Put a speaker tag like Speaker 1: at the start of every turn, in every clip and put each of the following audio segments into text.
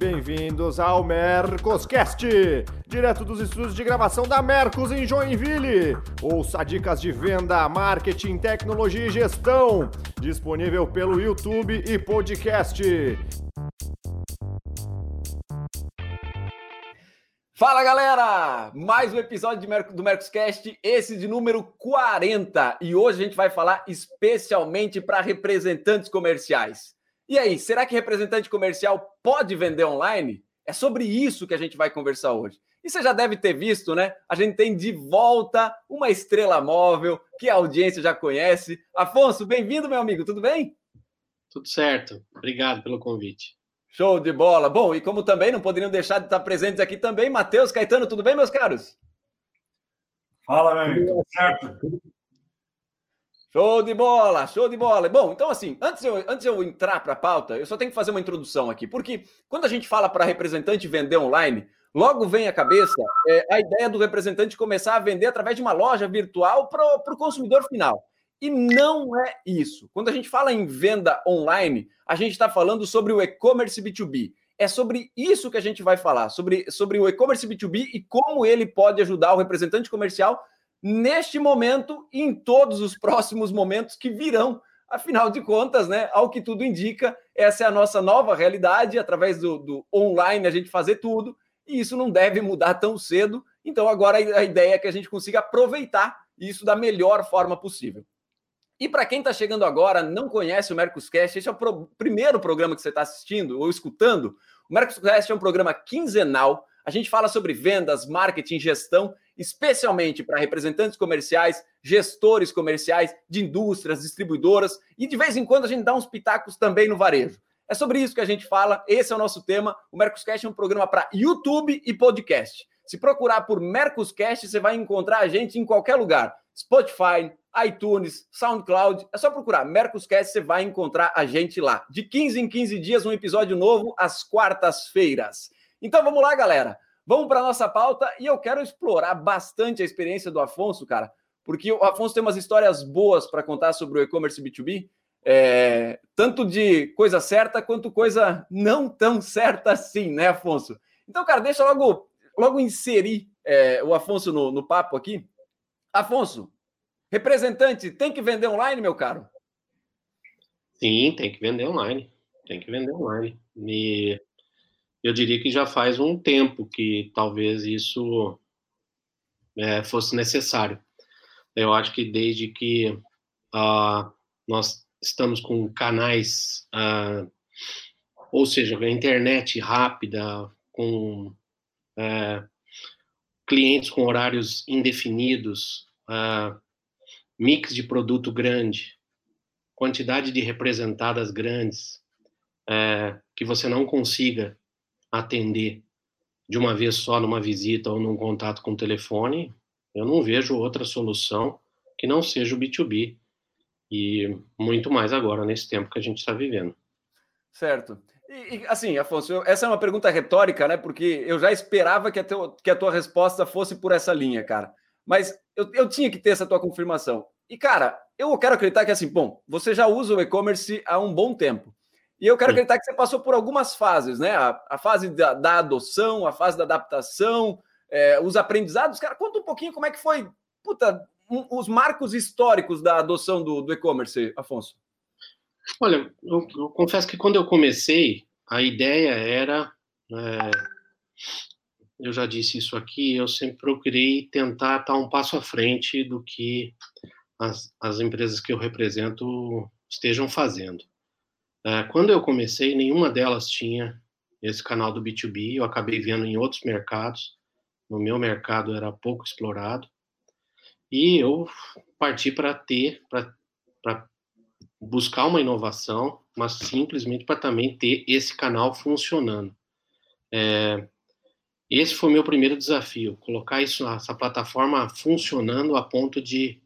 Speaker 1: Bem-vindos ao Mercoscast, direto dos estúdios de gravação da Mercos em Joinville. Ouça dicas de venda, marketing, tecnologia e gestão, disponível pelo YouTube e podcast.
Speaker 2: Fala galera! Mais um episódio do Mercoscast, esse de número 40. E hoje a gente vai falar especialmente para representantes comerciais. E aí, será que representante comercial pode vender online? É sobre isso que a gente vai conversar hoje. E você já deve ter visto, né? A gente tem de volta uma estrela móvel que a audiência já conhece. Afonso, bem-vindo, meu amigo, tudo bem?
Speaker 3: Tudo certo. Obrigado pelo convite.
Speaker 2: Show de bola. Bom, e como também não poderiam deixar de estar presentes aqui também, Matheus, Caetano, tudo bem, meus caros?
Speaker 4: Fala, meu amigo, tudo certo?
Speaker 2: Show de bola, show de bola. Bom, então assim, antes eu, antes eu entrar para a pauta, eu só tenho que fazer uma introdução aqui, porque quando a gente fala para representante vender online, logo vem à cabeça é, a ideia do representante começar a vender através de uma loja virtual para o consumidor final. E não é isso. Quando a gente fala em venda online, a gente está falando sobre o e-commerce B2B. É sobre isso que a gente vai falar, sobre, sobre o e-commerce B2B e como ele pode ajudar o representante comercial neste momento e em todos os próximos momentos que virão. Afinal de contas, né, ao que tudo indica, essa é a nossa nova realidade, através do, do online a gente fazer tudo, e isso não deve mudar tão cedo. Então, agora a ideia é que a gente consiga aproveitar isso da melhor forma possível. E para quem está chegando agora, não conhece o Mercoscast, esse é o pro primeiro programa que você está assistindo ou escutando. O Mercoscast é um programa quinzenal. A gente fala sobre vendas, marketing, gestão especialmente para representantes comerciais, gestores comerciais de indústrias, distribuidoras e de vez em quando a gente dá uns pitacos também no varejo. É sobre isso que a gente fala, esse é o nosso tema. O Mercoscast é um programa para YouTube e podcast. Se procurar por Mercoscast, você vai encontrar a gente em qualquer lugar. Spotify, iTunes, SoundCloud. É só procurar Mercoscast, você vai encontrar a gente lá. De 15 em 15 dias, um episódio novo às quartas-feiras. Então vamos lá, galera. Vamos para nossa pauta e eu quero explorar bastante a experiência do Afonso, cara, porque o Afonso tem umas histórias boas para contar sobre o e-commerce B2B, é, tanto de coisa certa quanto coisa não tão certa assim, né, Afonso? Então, cara, deixa logo, logo inserir é, o Afonso no, no papo aqui. Afonso, representante, tem que vender online, meu caro?
Speaker 3: Sim, tem que vender online. Tem que vender online. E eu diria que já faz um tempo que talvez isso é, fosse necessário. Eu acho que desde que uh, nós estamos com canais, uh, ou seja, a internet rápida, com uh, clientes com horários indefinidos, mix de produto grande, quantidade de representadas grandes, que você não consiga atender de uma vez só numa visita ou num contato com o telefone, eu não vejo outra solução que não seja o B2B. E muito mais agora, nesse tempo que a gente está vivendo.
Speaker 2: Certo. E, e, assim, Afonso, essa é uma pergunta retórica, né? Porque eu já esperava que a, teu, que a tua resposta fosse por essa linha, cara. Mas eu, eu tinha que ter essa tua confirmação. E, cara, eu quero acreditar que, assim, bom, você já usa o e-commerce há um bom tempo. E eu quero acreditar que você passou por algumas fases, né? A, a fase da, da, adoção, a fase da adaptação, é, os aprendizados. Cara, conta um pouquinho como é que foi, puta, um, os marcos históricos da adoção do, do e-commerce, Afonso.
Speaker 3: Olha, eu, eu, confesso que quando eu comecei, a ideia era. É, eu já disse isso aqui, eu sempre procurei tentar estar um passo à frente do que as, as empresas que eu represento estejam fazendo. É, quando eu comecei, nenhuma delas tinha esse canal do B2B. Eu acabei vendo em outros mercados. No meu mercado era pouco explorado. E eu parti para ter, para buscar uma inovação, mas simplesmente para também ter esse canal funcionando. É, esse foi meu primeiro desafio, colocar isso, essa plataforma funcionando a ponto de,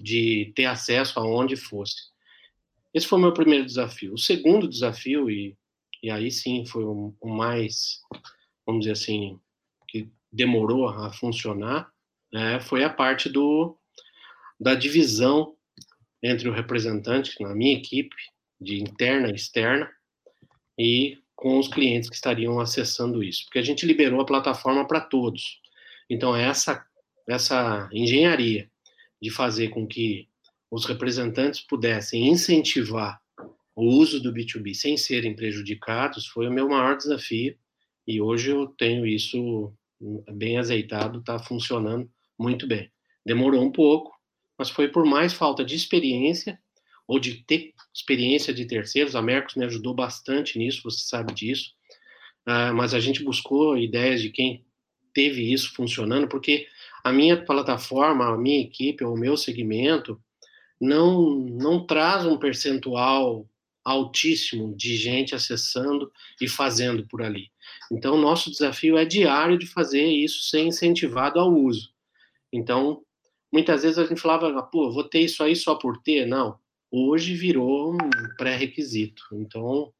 Speaker 3: de ter acesso aonde fosse. Esse foi o meu primeiro desafio. O segundo desafio, e, e aí sim foi o, o mais, vamos dizer assim, que demorou a funcionar, né, foi a parte do, da divisão entre o representante, na minha equipe, de interna e externa, e com os clientes que estariam acessando isso, porque a gente liberou a plataforma para todos. Então, essa, essa engenharia de fazer com que os representantes pudessem incentivar o uso do B2B sem serem prejudicados foi o meu maior desafio e hoje eu tenho isso bem azeitado, está funcionando muito bem. Demorou um pouco, mas foi por mais falta de experiência ou de ter experiência de terceiros. A Mercos me ajudou bastante nisso, você sabe disso. Uh, mas a gente buscou ideias de quem teve isso funcionando, porque a minha plataforma, a minha equipe, o meu segmento, não, não traz um percentual altíssimo de gente acessando e fazendo por ali. Então, nosso desafio é diário de fazer isso ser incentivado ao uso. Então, muitas vezes a gente falava, pô, vou ter isso aí só por ter. Não, hoje virou um pré-requisito. Então,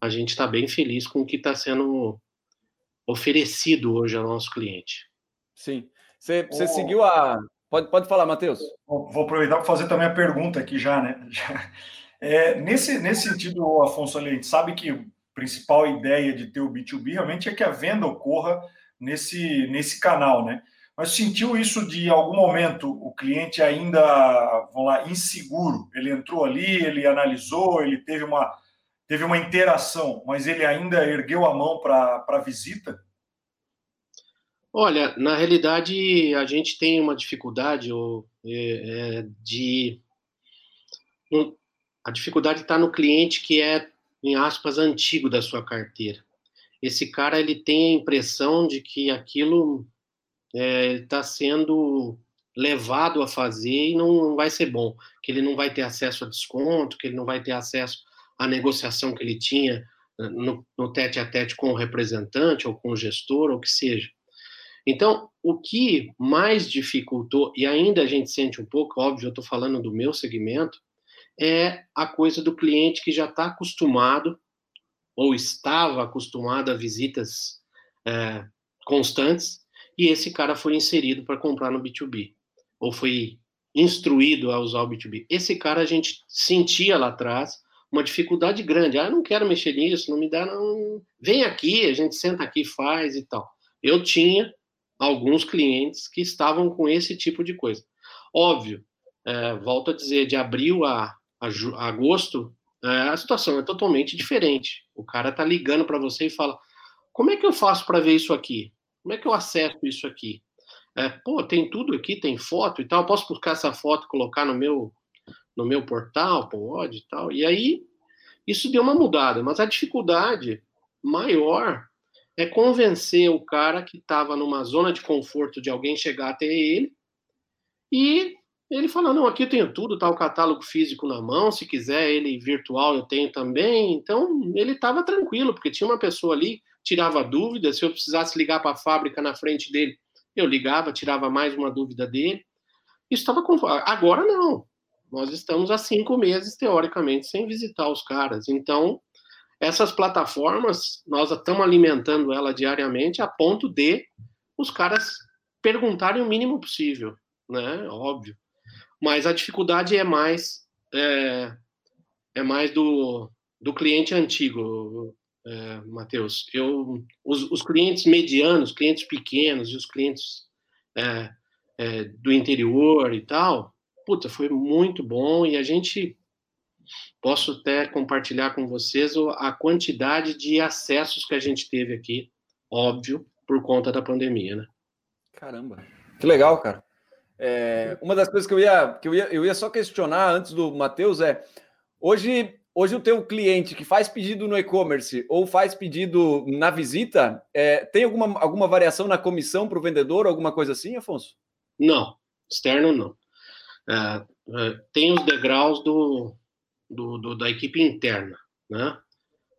Speaker 3: a gente está bem feliz com o que está sendo oferecido hoje ao nosso cliente.
Speaker 2: Sim. Você, você oh. seguiu a. Pode, pode falar, Matheus.
Speaker 4: Vou aproveitar para fazer também a pergunta aqui já, né? É, nesse, nesse sentido, Afonso, a gente sabe que a principal ideia de ter o B2B realmente é que a venda ocorra nesse, nesse canal, né? Mas sentiu isso de algum momento o cliente ainda, vamos lá, inseguro? Ele entrou ali, ele analisou, ele teve uma, teve uma interação, mas ele ainda ergueu a mão para a visita?
Speaker 3: Olha, na realidade, a gente tem uma dificuldade ou, é, é, de. A dificuldade está no cliente que é, em aspas, antigo da sua carteira. Esse cara ele tem a impressão de que aquilo está é, tá sendo levado a fazer e não vai ser bom, que ele não vai ter acesso a desconto, que ele não vai ter acesso à negociação que ele tinha eh, no, no tete a tete com o representante ou com o gestor, ou o que seja. Então, o que mais dificultou, e ainda a gente sente um pouco, óbvio, eu estou falando do meu segmento, é a coisa do cliente que já está acostumado ou estava acostumado a visitas é, constantes e esse cara foi inserido para comprar no B2B, ou foi instruído a usar o B2B. Esse cara a gente sentia lá atrás uma dificuldade grande. Ah, não quero mexer nisso, não me dá, não. Vem aqui, a gente senta aqui, faz e tal. Eu tinha alguns clientes que estavam com esse tipo de coisa. Óbvio, é, volto a dizer, de abril a, a, a agosto, é, a situação é totalmente diferente. O cara tá ligando para você e fala: como é que eu faço para ver isso aqui? Como é que eu acesso isso aqui? É, pô, tem tudo aqui, tem foto e tal. Posso buscar essa foto colocar no meu no meu portal, pode e tal. E aí isso deu uma mudada, mas a dificuldade maior é convencer o cara que estava numa zona de conforto de alguém chegar até ele e ele falar, não, aqui eu tenho tudo, tá o catálogo físico na mão, se quiser ele virtual eu tenho também. Então ele estava tranquilo, porque tinha uma pessoa ali tirava dúvidas. Se eu precisasse ligar para a fábrica na frente dele, eu ligava, tirava mais uma dúvida dele. Isso estava. Agora não. Nós estamos há cinco meses, teoricamente, sem visitar os caras. Então, essas plataformas, nós estamos alimentando ela diariamente a ponto de os caras perguntarem o mínimo possível, né? Óbvio. Mas a dificuldade é mais é, é mais do, do cliente antigo é, Matheus, eu, os, os, clientes medianos, clientes pequenos e os clientes é, é, do interior e tal, puta, foi muito bom e a gente posso até compartilhar com vocês a quantidade de acessos que a gente teve aqui, óbvio, por conta da pandemia, né?
Speaker 2: Caramba, que legal, cara. É, uma das coisas que eu ia, que eu ia, eu ia só questionar antes do Matheus é hoje hoje o teu cliente que faz pedido no e-commerce ou faz pedido na visita, é, tem alguma, alguma variação na comissão para o vendedor, alguma coisa assim, Afonso?
Speaker 3: Não, externo não. É, é, tem os degraus do, do, do, da equipe interna, né?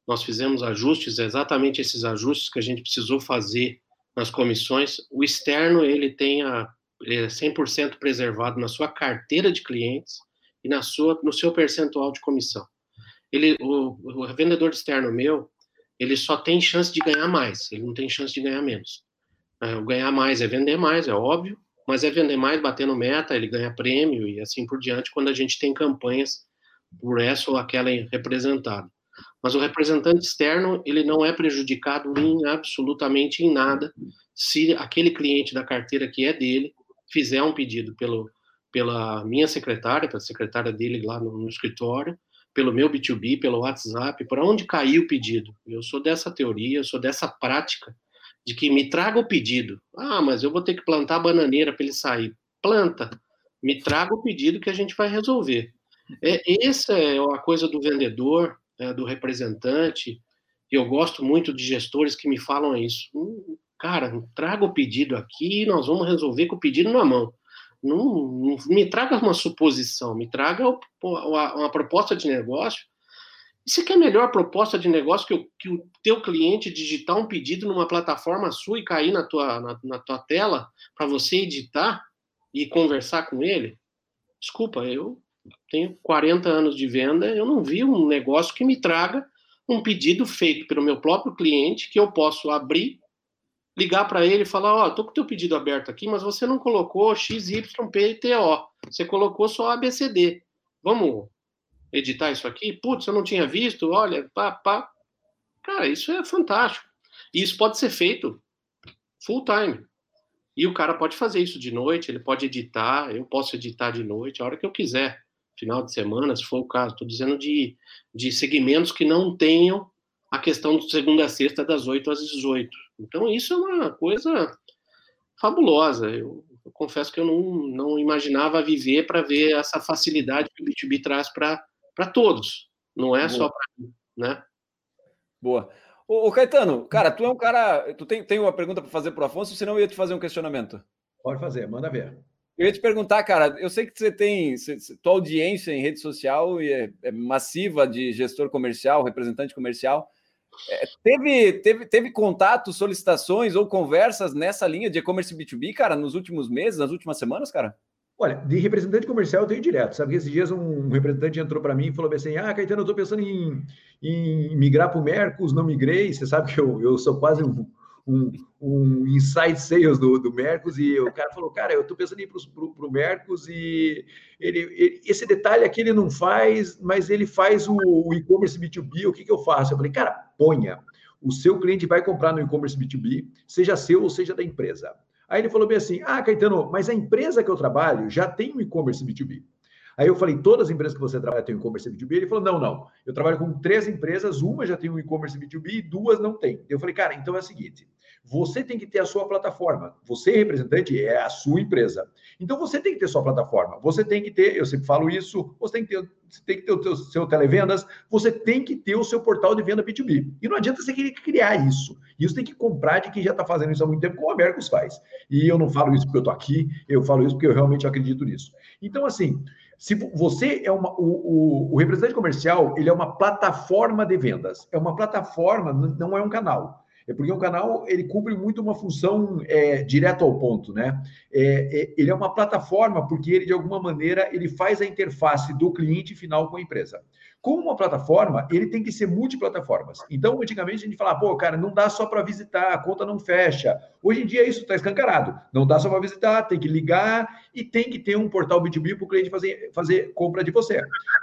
Speaker 3: Nós fizemos ajustes, exatamente esses ajustes que a gente precisou fazer nas comissões. O externo, ele tem a, ele é 100% preservado na sua carteira de clientes e na sua, no seu percentual de comissão ele, o, o vendedor externo meu, ele só tem chance de ganhar mais, ele não tem chance de ganhar menos. É, ganhar mais é vender mais, é óbvio, mas é vender mais batendo meta, ele ganha prêmio e assim por diante quando a gente tem campanhas por essa ou aquela representada. Mas o representante externo, ele não é prejudicado em absolutamente em nada se aquele cliente da carteira que é dele fizer um pedido pelo, pela minha secretária, pela secretária dele lá no, no escritório, pelo meu B2B, pelo WhatsApp, por onde caiu o pedido. Eu sou dessa teoria, eu sou dessa prática de que me traga o pedido. Ah, mas eu vou ter que plantar bananeira para ele sair. Planta, me traga o pedido que a gente vai resolver. É, essa é a coisa do vendedor, é, do representante. E eu gosto muito de gestores que me falam isso. Hum, cara, traga o pedido aqui e nós vamos resolver com o pedido na mão. Não, não me traga uma suposição, me traga uma, proposta de negócio você quer melhor proposta de negócio que o, que o teu cliente digitar um pedido numa plataforma sua e cair na tua, na, na tua tela para você editar e conversar com ele? Desculpa, eu tenho 40 anos de venda, eu não vi um negócio que me traga um pedido feito pelo meu próprio cliente que eu posso abrir, ligar para ele e falar, ó, oh, tô com o teu pedido aberto aqui, mas você não colocou XYPTO, você colocou só ABCD. Vamos editar isso aqui? Putz, eu não tinha visto, olha, pá, pá. Cara, isso é fantástico. E isso pode ser feito full time. E o cara pode fazer isso de noite, ele pode editar, eu posso editar de noite, a hora que eu quiser, final de semana, se for o caso. Estou dizendo de, de segmentos que não tenham a questão de segunda a sexta, das 8 às 18. Então, isso é uma coisa fabulosa. Eu, eu confesso que eu não, não imaginava viver para ver essa facilidade que o B2B traz para para todos, não é Boa. só para mim, né?
Speaker 2: Boa. Ô, ô, Caetano, cara, tu é um cara. Tu tem, tem uma pergunta para fazer para o Afonso, senão eu ia te fazer um questionamento.
Speaker 5: Pode fazer, manda ver.
Speaker 2: Eu ia te perguntar, cara, eu sei que você tem. tua audiência em rede social é, é massiva de gestor comercial, representante comercial. É, teve, teve, teve contato, solicitações ou conversas nessa linha de e-commerce B2B, cara, nos últimos meses, nas últimas semanas, cara?
Speaker 5: Olha, de representante comercial eu tenho direto. Sabe que esses dias um representante entrou para mim e falou assim: Ah, Caetano, eu estou pensando em, em migrar para o Mercos, não migrei. Você sabe que eu, eu sou quase um, um, um inside sales do, do Mercos. E o cara falou: Cara, eu estou pensando em ir para o Mercos e ele, ele, esse detalhe aqui ele não faz, mas ele faz o, o e-commerce B2B. O que, que eu faço? Eu falei: Cara, ponha. O seu cliente vai comprar no e-commerce B2B, seja seu ou seja da empresa. Aí ele falou bem assim: Ah, Caetano, mas a empresa que eu trabalho já tem um e-commerce B2B. Aí eu falei, todas as empresas que você trabalha têm e-commerce B2B? Ele falou, não, não. Eu trabalho com três empresas, uma já tem um e-commerce B2B e duas não tem. Eu falei, cara, então é o seguinte, você tem que ter a sua plataforma. Você, representante, é a sua empresa. Então você tem que ter sua plataforma. Você tem que ter, eu sempre falo isso, você tem que ter, tem que ter o seu, seu televendas, você tem que ter o seu portal de venda B2B. E não adianta você querer criar isso. Isso tem que comprar de quem já está fazendo isso há muito tempo, como a Mercos faz. E eu não falo isso porque eu estou aqui, eu falo isso porque eu realmente acredito nisso. Então, assim, se você é uma, o, o, o, representante comercial, ele é uma plataforma de vendas. É uma plataforma, não é um canal. É porque o canal ele cumpre muito uma função é, direto ao ponto, né? É, é, ele é uma plataforma porque ele de alguma maneira ele faz a interface do cliente final com a empresa. Como uma plataforma, ele tem que ser multiplataformas. Então, antigamente a gente falava, pô, cara, não dá só para visitar, a conta não fecha. Hoje em dia isso está escancarado. Não dá só para visitar, tem que ligar e tem que ter um portal B2B para o cliente fazer, fazer compra de você.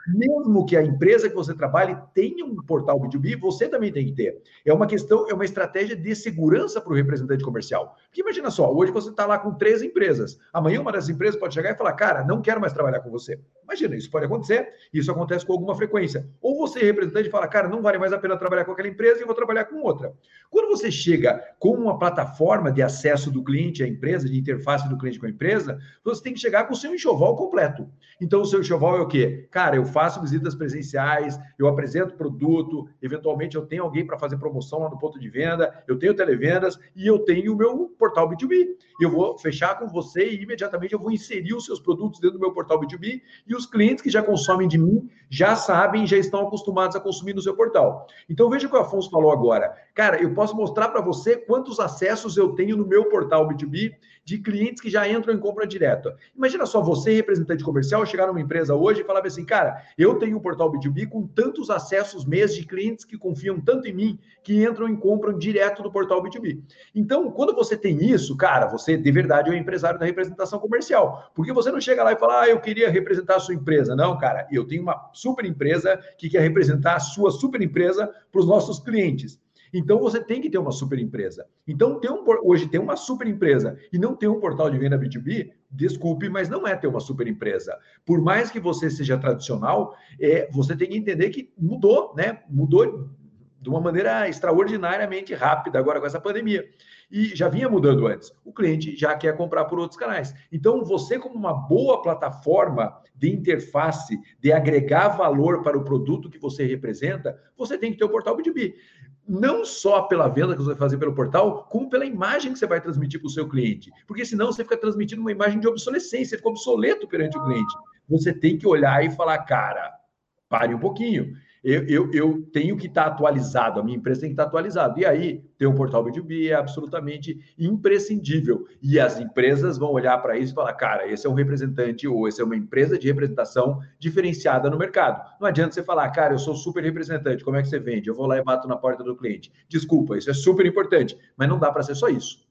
Speaker 5: Mesmo que a empresa que você trabalhe tenha um portal B2B, você também tem que ter. É uma questão, é uma estratégia de segurança para o representante comercial. Porque imagina só, hoje você está lá com três empresas. Amanhã uma dessas empresas pode chegar e falar, cara, não quero mais trabalhar com você. Imagina, isso pode acontecer. Isso acontece com alguma frequência. Ou você, representante, fala, cara, não vale mais a pena trabalhar com aquela empresa e vou trabalhar com outra. Quando você chega com uma plataforma de acesso do cliente à empresa, de interface do cliente com a empresa, você tem que chegar com o seu enxoval completo. Então, o seu enxoval é o quê? Cara, eu faço visitas presenciais, eu apresento produto, eventualmente eu tenho alguém para fazer promoção lá no ponto de venda, eu tenho televendas e eu tenho o meu portal B2B. Eu vou fechar com você e imediatamente eu vou inserir os seus produtos dentro do meu portal B2B e os clientes que já consomem de mim já sabem, já estão acostumados a consumir no seu portal. Então, veja o que o Afonso falou agora. Cara, eu posso mostrar para você quantos acessos eu tenho no meu portal B2B de clientes que já entram em compra direta. Imagina só você, representante comercial, chegar numa empresa hoje e falar assim, cara, eu tenho um portal B2B com tantos acessos mês de clientes que confiam tanto em mim que entram e compram direto do portal B2B. Então, quando você tem isso, cara, você de verdade é um empresário da representação comercial. Porque você não chega lá e fala, ah, eu queria representar a sua empresa. Não, cara, eu tenho uma super empresa que quer representar a sua super empresa para os nossos clientes. Então você tem que ter uma super empresa. Então ter um, hoje tem uma super empresa e não ter um portal de venda B2B, desculpe, mas não é ter uma super empresa. Por mais que você seja tradicional, é, você tem que entender que mudou, né? Mudou de uma maneira extraordinariamente rápida agora com essa pandemia. E já vinha mudando antes. O cliente já quer comprar por outros canais. Então, você, como uma boa plataforma de interface, de agregar valor para o produto que você representa, você tem que ter o portal B2B não só pela venda que você vai fazer pelo portal, como pela imagem que você vai transmitir para o seu cliente. Porque senão você fica transmitindo uma imagem de obsolescência, fica obsoleto perante o cliente. Você tem que olhar e falar, cara, pare um pouquinho eu, eu, eu tenho que estar atualizado, a minha empresa tem que estar atualizada. E aí, ter um portal B2B é absolutamente imprescindível. E as empresas vão olhar para isso e falar, cara, esse é um representante ou esse é uma empresa de representação diferenciada no mercado. Não adianta você falar, cara, eu sou super representante, como é que você vende? Eu vou lá e bato na porta do cliente. Desculpa, isso é super importante, mas não dá para ser só isso.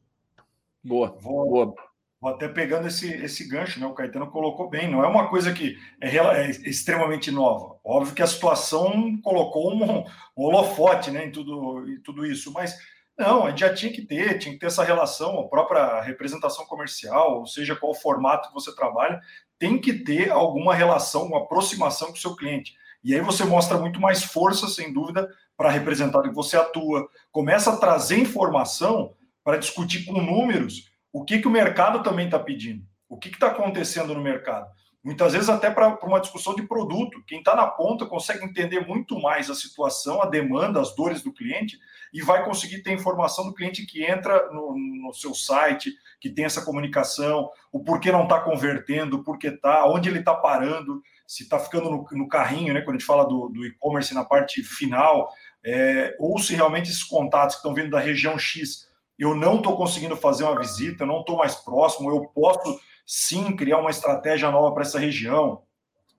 Speaker 2: Boa, boa.
Speaker 4: Vou até pegando esse, esse gancho, né? O Caetano colocou bem. Não é uma coisa que é, é extremamente nova. Óbvio que a situação colocou um, um, holofote né, em, tudo, em tudo isso, mas não, a gente já tinha que ter, tinha que ter essa relação, a própria representação comercial, ou seja, qual o formato que você trabalha, tem que ter alguma relação, uma aproximação com o seu cliente. E aí você mostra muito mais força, sem dúvida, para representar que você atua. Começa a trazer informação para discutir com números o que, que o mercado também está pedindo, o que está acontecendo no mercado. Muitas vezes, até para uma discussão de produto. Quem está na ponta consegue entender muito mais a situação, a demanda, as dores do cliente e vai conseguir ter informação do cliente que entra no, no seu site, que tem essa comunicação, o porquê não está convertendo, o porquê está, onde ele está parando, se está ficando no, no, carrinho, né, quando a gente fala do, do e-commerce na parte final, é, ou se realmente esses contatos que estão vindo da região X eu não estou conseguindo fazer uma visita, não estou mais próximo, eu posso sim criar uma estratégia nova para essa região,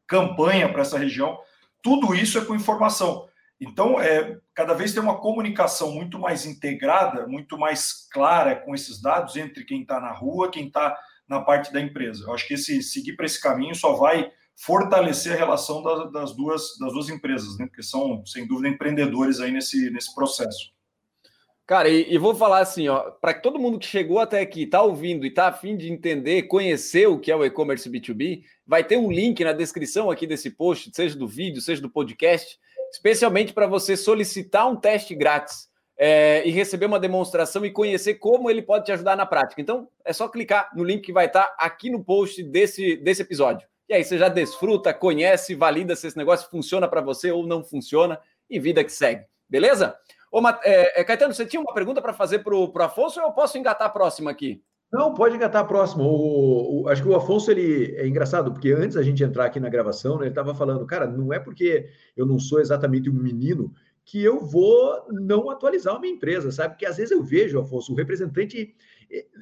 Speaker 4: campanha para essa região. Tudo isso é com informação. Então, é, cada vez tem uma comunicação muito mais integrada, muito mais clara com esses dados entre quem está na rua, quem está na parte da empresa. Eu acho que esse seguir para esse caminho só vai fortalecer a relação das, das, duas, das duas empresas, né? porque são, sem dúvida, empreendedores aí nesse, nesse processo.
Speaker 2: Cara, e, e, vou falar assim, ó, para todo mundo que chegou até aqui, tá ouvindo e tá afim de entender, conhecer o que é o e-commerce B2B, vai ter um link na descrição aqui desse post, seja do vídeo, seja do podcast, especialmente para você solicitar um teste grátis é, e receber uma demonstração e conhecer como ele pode te ajudar na prática. Então, é só clicar no link que vai estar tá aqui no post desse, desse episódio. E aí você já desfruta, conhece, valida se esse negócio funciona para você ou não funciona e vida que segue. Beleza? Ô, é, é, Caetano, você tinha uma pergunta para fazer para o Afonso ou eu posso engatar a próxima aqui?
Speaker 5: Não, pode engatar a próxima. O, o, acho que o Afonso ele é engraçado, porque antes da gente entrar aqui na gravação, né, ele estava falando, cara, não é porque eu não sou exatamente um menino que eu vou não atualizar a minha empresa, sabe? Porque às vezes eu vejo, Afonso, o representante.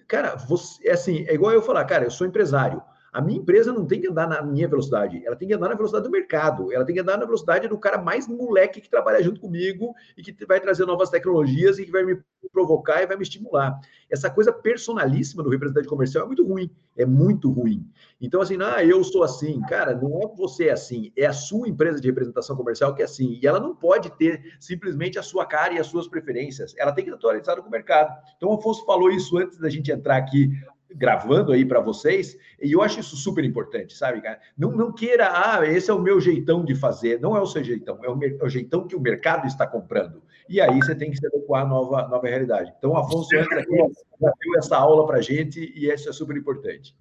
Speaker 5: Cara, você, é assim, é igual eu falar, cara, eu sou empresário. A minha empresa não tem que andar na minha velocidade, ela tem que andar na velocidade do mercado, ela tem que andar na velocidade do cara mais moleque que trabalha junto comigo e que vai trazer novas tecnologias e que vai me provocar e vai me estimular. Essa coisa personalíssima do representante comercial é muito ruim, é muito ruim. Então, assim, ah, eu sou assim, cara, não é você é assim, é a sua empresa de representação comercial que é assim, e ela não pode ter simplesmente a sua cara e as suas preferências, ela tem que estar atualizada com o mercado. Então, o Afonso falou isso antes da gente entrar aqui gravando aí para vocês, e eu acho isso super importante, sabe, cara? Não, não queira, ah, esse é o meu jeitão de fazer, não é o seu jeitão, é o, é o jeitão que o mercado está comprando. E aí você tem que se adequar à nova, nova realidade. Então, o Afonso entra aqui, já deu essa aula para gente, e isso é super importante.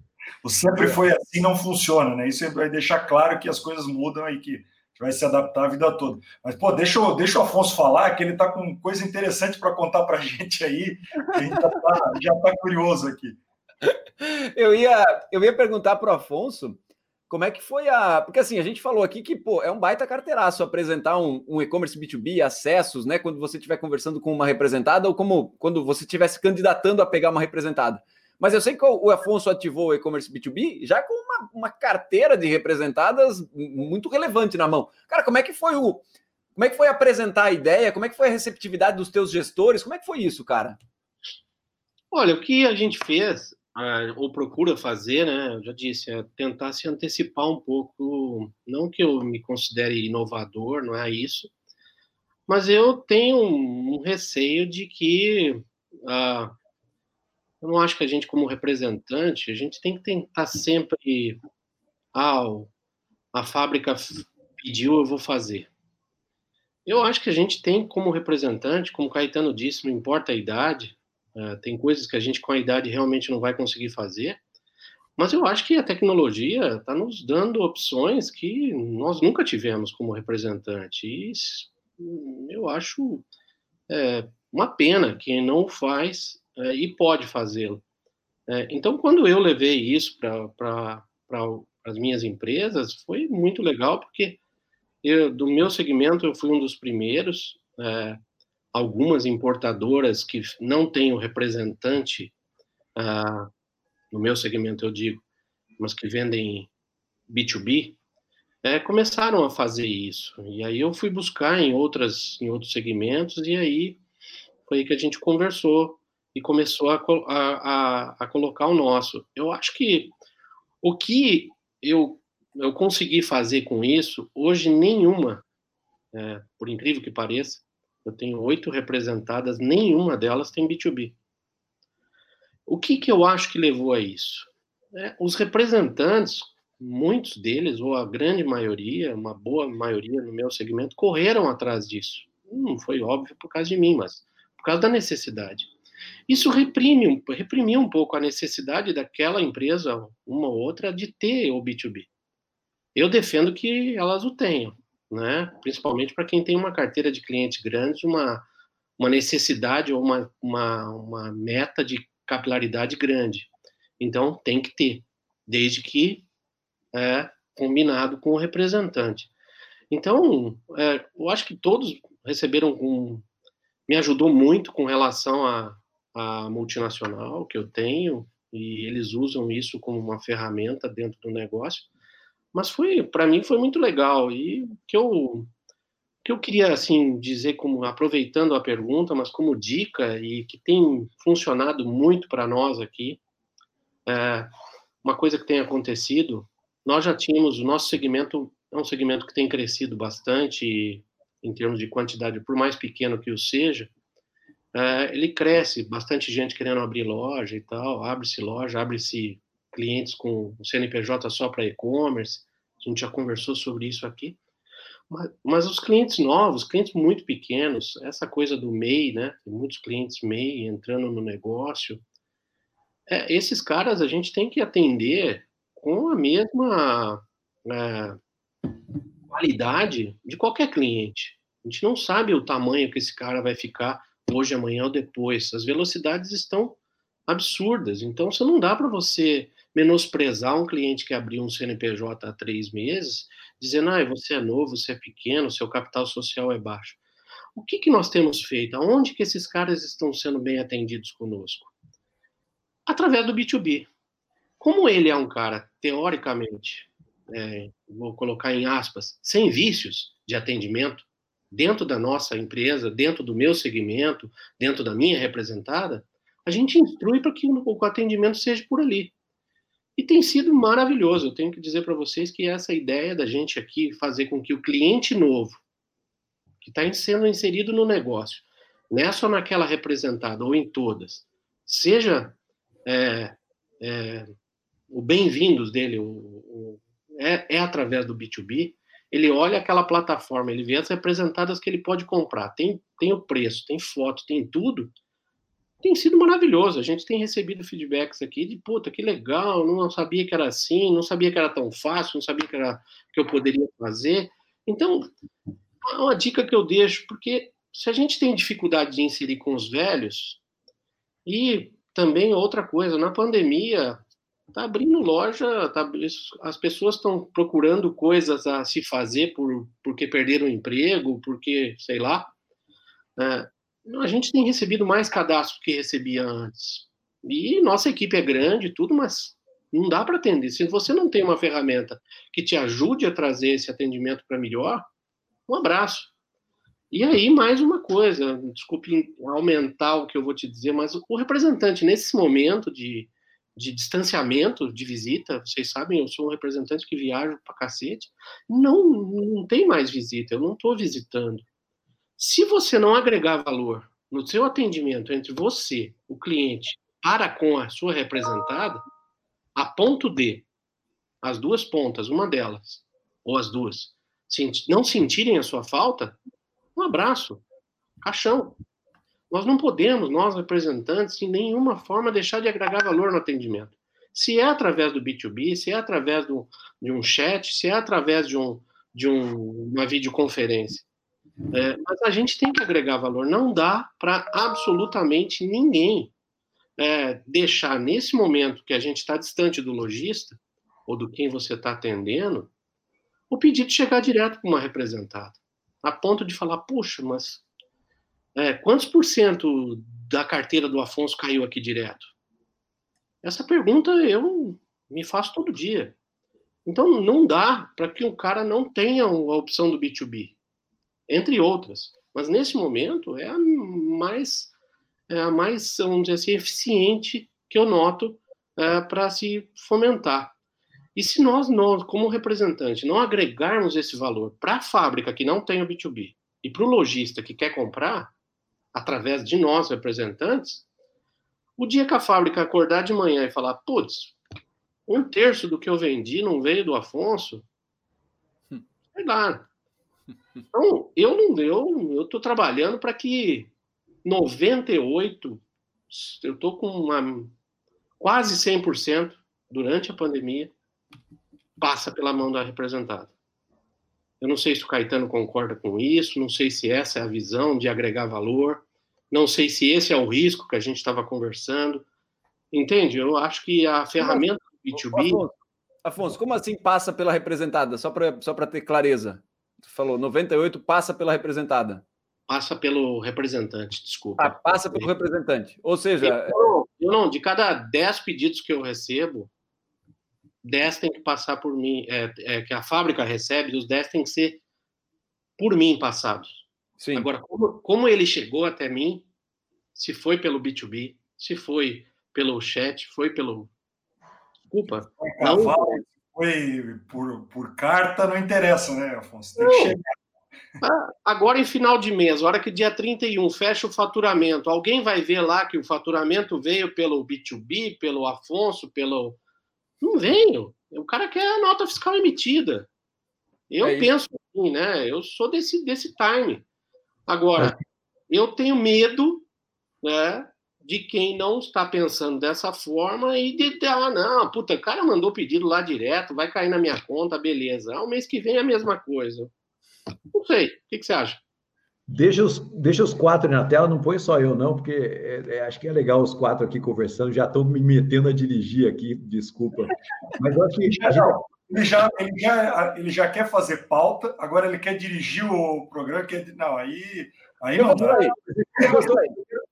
Speaker 4: O sempre foi assim não funciona, né? Isso vai deixar claro que as coisas mudam e que vai se adaptar a vida toda. Mas, pô, deixa, eu, deixa o Afonso falar, que ele está com coisa interessante para contar para a gente aí, a gente já está tá curioso aqui
Speaker 2: eu, ia, eu ia perguntar para o Afonso como é que foi a. Porque assim, a gente falou aqui que pô, é um baita carteiraço apresentar um, um e-commerce B2B, acessos, né? Quando você estiver conversando com uma representada ou como quando você estiver se candidatando a pegar uma representada. mas eu sei que o Afonso ativou o e-commerce B2B já com uma, uma carteira de representadas muito relevante na mão. Cara, como é que foi o. Como é que foi apresentar a ideia? Como é que foi a receptividade dos teus gestores? Como é que foi isso, cara?
Speaker 3: Olha, o que a gente fez, ou procura fazer, né? Eu já disse, é tentar se antecipar um pouco. Não que eu me considere inovador, não é isso, mas eu tenho um, receio de que uh, eu não acho que a gente, como representante, a gente tem que tentar sempre. Ah, a fábrica pediu, eu vou fazer. Eu acho que a gente tem, como representante, como Caetano disse, não importa a idade, uh, tem coisas que a gente com a idade realmente não vai conseguir fazer, mas eu acho que a tecnologia está nos dando opções que nós nunca tivemos como representante. E eu acho é, uma pena quem não faz é, e pode fazê-lo. É, então, quando eu levei isso para as minhas empresas, foi muito legal, porque eu, do meu segmento eu fui um dos primeiros. É, algumas importadoras que não têm o representante, ah, no meu segmento eu digo, mas que vendem B2B, é, começaram a fazer isso. E aí eu fui buscar em outras em outros segmentos e aí foi aí que a gente conversou e começou a, a, a, colocar o nosso. Eu acho que o que eu, eu consegui fazer com isso, hoje nenhuma, é, por incrível que pareça, eu tenho oito representadas, nenhuma delas tem B2B. O que, que eu acho que levou a isso? É, os representantes muitos deles, ou a grande maioria, uma boa maioria no meu segmento, correram atrás disso. Não foi óbvio por causa de mim, mas por causa da necessidade. Isso reprime, reprimiu um pouco a necessidade daquela empresa, uma ou outra, de ter o B2B. Eu defendo que elas o tenham, né? principalmente para quem tem uma carteira de clientes grandes, uma, uma necessidade ou uma, uma, uma meta de capilaridade grande. Então, tem que ter, desde que é, combinado com o representante. Então, é, eu acho que todos receberam um, me ajudou muito com relação à, multinacional que eu tenho e eles usam isso como uma ferramenta dentro do negócio. Mas foi, para mim, foi muito legal. E que eu que eu queria assim dizer como aproveitando a pergunta, mas como dica e que tem funcionado muito para nós aqui, é, uma coisa que tem acontecido nós já tínhamos, o nosso segmento é um segmento que tem crescido bastante em termos de quantidade, por mais pequeno que o seja, é, ele cresce, bastante gente querendo abrir loja e tal, abre-se loja, abre-se clientes com o CNPJ só para e-commerce, a gente já conversou sobre isso aqui, mas, mas, os clientes novos, clientes muito pequenos, essa coisa do MEI, né, tem muitos clientes MEI entrando no negócio, é, esses caras a gente tem que atender com a mesma é, qualidade de qualquer cliente. A gente não sabe o tamanho que esse cara vai ficar hoje, amanhã ou depois. As velocidades estão absurdas. Então, você não dá para você menosprezar um cliente que abriu um CNPJ há três meses, dizendo, ah, você é novo, você é pequeno, seu capital social é baixo. O que, que nós temos feito? Aonde que esses caras estão sendo bem atendidos conosco? Através do B2B. Como ele é um cara, teoricamente, é, vou colocar em aspas, sem vícios de atendimento, dentro da nossa empresa, dentro do meu segmento, dentro da minha representada, a gente instrui para que o atendimento seja por ali. E tem sido maravilhoso. Eu tenho que dizer para vocês que essa ideia da gente aqui fazer com que o cliente novo, que está sendo inserido no negócio, não é só naquela representada ou em todas, seja é, é, o bem-vindos dele o, o, é, é através do B2B. Ele olha aquela plataforma, ele vê as representadas que ele pode comprar, tem, tem o preço, tem foto, tem tudo. Tem sido maravilhoso. A gente tem recebido feedbacks aqui de puta, que legal, não sabia que era assim, não sabia que era tão fácil, não sabia que, era, que eu poderia fazer. Então, é uma dica que eu deixo, porque se a gente tem dificuldade de inserir com os velhos, e também outra coisa, na pandemia, Tá abrindo loja, tá, as pessoas estão procurando coisas a se fazer por, porque perderam o emprego, porque, sei lá. É, a gente tem recebido mais cadastro que recebia antes. E nossa equipe é grande, tudo, mas não dá para atender. Se você não tem uma ferramenta que te ajude a trazer esse atendimento para melhor, um abraço. E aí, mais uma coisa, desculpe aumentar o que eu vou te dizer, mas o representante, nesse momento de, de distanciamento de visita, vocês sabem, eu sou um representante que viaja para cacete, não, não tem mais visita, eu não estou visitando. Se você não agregar valor no seu atendimento entre você, o cliente, para com a sua representada, a ponto de as duas pontas, uma delas, ou as duas, não sentirem a sua falta, um abraço, caixão. Nós não podemos, nós representantes, de nenhuma forma deixar de agregar valor no atendimento. Se é através do B2B, se é através do, de um chat, se é através de, um, de um, uma videoconferência. É, mas a gente tem que agregar valor. Não dá para absolutamente ninguém é, deixar nesse momento que a gente está distante do lojista ou do quem você está atendendo, o pedido chegar direto para uma representada, a ponto de falar, puxa, mas é, quantos por cento da carteira do Afonso caiu aqui direto? Essa pergunta eu me faço todo dia. Então não dá para que o cara não tenha a opção do B2B, entre outras. Mas nesse momento é a mais é a mais, vamos dizer assim, eficiente que eu noto é, para se fomentar. E se nós, nós, como representante, não agregarmos esse valor para a fábrica que não tem o B2B e para o lojista que quer comprar, através de nós, representantes, o dia que a fábrica acordar de manhã e falar, putz, um terço do que eu vendi não veio do Afonso, sei lá. Então, eu não eu estou trabalhando para que 98, eu estou com uma, quase 100% durante a pandemia, passa pela mão da representada. Eu não sei se o Caetano concorda com isso, não sei se essa é a visão de agregar valor, não sei se esse é o risco que a gente estava conversando. Entende? Eu acho que a ferramenta do B2B.
Speaker 2: Afonso, Afonso como assim passa pela representada? Só para só ter clareza. Tu falou 98 passa pela representada.
Speaker 3: Passa pelo representante, desculpa.
Speaker 2: Ah, passa pelo representante. Ou seja.
Speaker 3: Eu, eu não, de cada 10 pedidos que eu recebo, 10 tem que passar por mim, é, é, que a fábrica recebe, os 10 tem que ser por mim passados. Sim. Agora, como, como ele chegou até mim, se foi pelo B2B, se foi pelo chat, foi pelo. Desculpa.
Speaker 4: Não... foi por, por carta, não interessa, né, Afonso? Tem que chegar
Speaker 3: ah, agora, em final de mês, hora que dia 31 fecha o faturamento, alguém vai ver lá que o faturamento veio pelo B2B, pelo Afonso, pelo. Não veio. O cara quer a nota fiscal emitida. Eu é penso assim, né? Eu sou desse, desse time. Agora, é. eu tenho medo, né? De quem não está pensando dessa forma e de, ah, não, puta, o cara mandou pedido lá direto, vai cair na minha conta, beleza. Ah, o mês que vem é a mesma coisa. Não sei. O que, que você acha?
Speaker 5: Deixa os, deixa os quatro na tela, não põe só eu, não, porque é, é, acho que é legal os quatro aqui conversando. Já estão me metendo a dirigir aqui, desculpa. Mas eu acho que.
Speaker 4: Já, ele, já, ele, já, ele já quer fazer pauta, agora ele quer dirigir o programa. Quer, não, aí, aí não dá.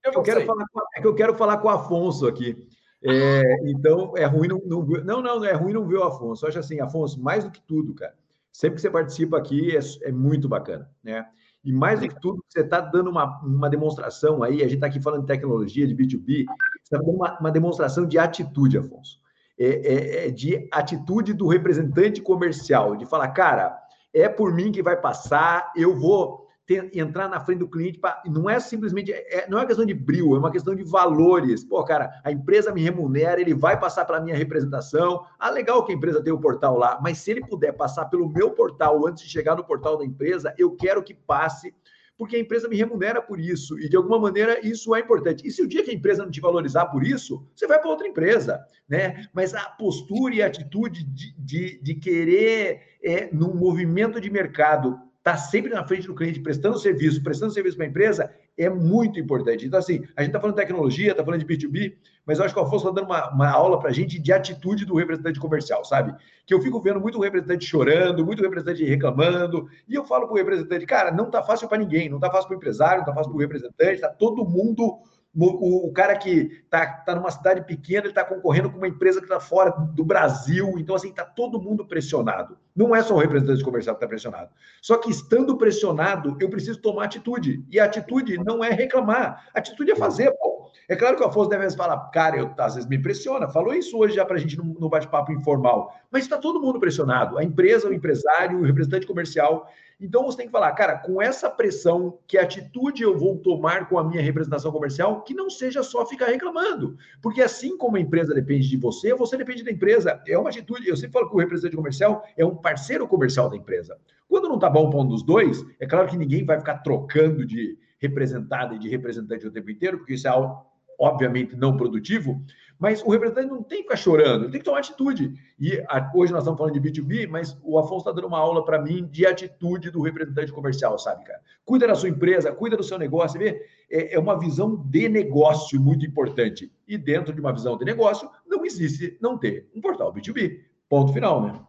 Speaker 5: Eu, eu, quero falar, é que eu quero falar com o Afonso aqui. É, então, é ruim não, não, não, não, é ruim não ver o Afonso. Eu acho assim, Afonso, mais do que tudo, cara Sempre que você participa aqui é, é muito bacana, né? E mais do que tudo, você está dando uma, uma demonstração aí, a gente está aqui falando de tecnologia, de B2B, você está dando uma, uma, demonstração de atitude, Afonso. É, é, é, de atitude do representante comercial, de falar, cara, é por mim que vai passar, eu vou ter, entrar na frente do cliente, pra, não é simplesmente, é, não é uma questão de brilho, é uma questão de valores. Pô, cara, a empresa me remunera, ele vai passar para a minha representação. Ah, legal que a empresa tem o portal lá, mas se ele puder passar pelo meu portal antes de chegar no portal da empresa, eu quero que passe porque a empresa me remunera por isso, e de alguma maneira isso é importante. E se o dia que a empresa não te valorizar por isso, você vai para outra empresa, né? Mas a postura e a atitude de, de, de querer, é, num movimento de mercado, tá sempre na frente do cliente, prestando serviço, prestando serviço para a empresa, é muito importante. Então, assim, a gente está falando de tecnologia, está falando de B2B, mas eu acho que o Afonso está dando uma, uma aula para a gente de atitude do representante comercial, sabe? Que eu fico vendo muito representante chorando, muito representante reclamando, e eu falo para o representante, cara, não está fácil para ninguém, não está fácil para o empresário, não está fácil para o representante, está todo mundo O, o cara que está tá numa cidade pequena, ele está concorrendo com uma empresa que está fora do Brasil. Então, assim, está todo mundo pressionado. Não é só o representante comercial que está pressionado. Só que estando pressionado, eu preciso tomar atitude. E a atitude não é reclamar. A atitude é fazer, pô. É claro que o Afonso deve falar, cara, eu, às vezes me impressiona. Falou isso hoje já para a gente no bate-papo informal. Mas está todo mundo pressionado. A empresa, o empresário, o representante comercial. Então você tem que falar, cara, com essa pressão, que atitude eu vou tomar com a minha representação comercial, que não seja só ficar reclamando. Porque assim como a empresa depende de você, você depende da empresa. É uma atitude. Eu sempre falo que o representante comercial é um parceiro comercial da empresa. Quando não está bom para um dos dois, é claro que ninguém vai ficar trocando de representado e de representante o tempo inteiro, porque isso é algo, obviamente não produtivo, mas o representante não tem que ficar chorando, ele tem que tomar atitude. E a, hoje nós estamos falando de B2B, mas o Afonso está dando uma aula para mim de atitude do representante comercial, sabe, cara? Cuida da sua empresa, cuida do seu negócio, vê? É, é uma visão de negócio muito importante. E dentro de uma visão de negócio, não existe não ter um portal B2B. Ponto final, né?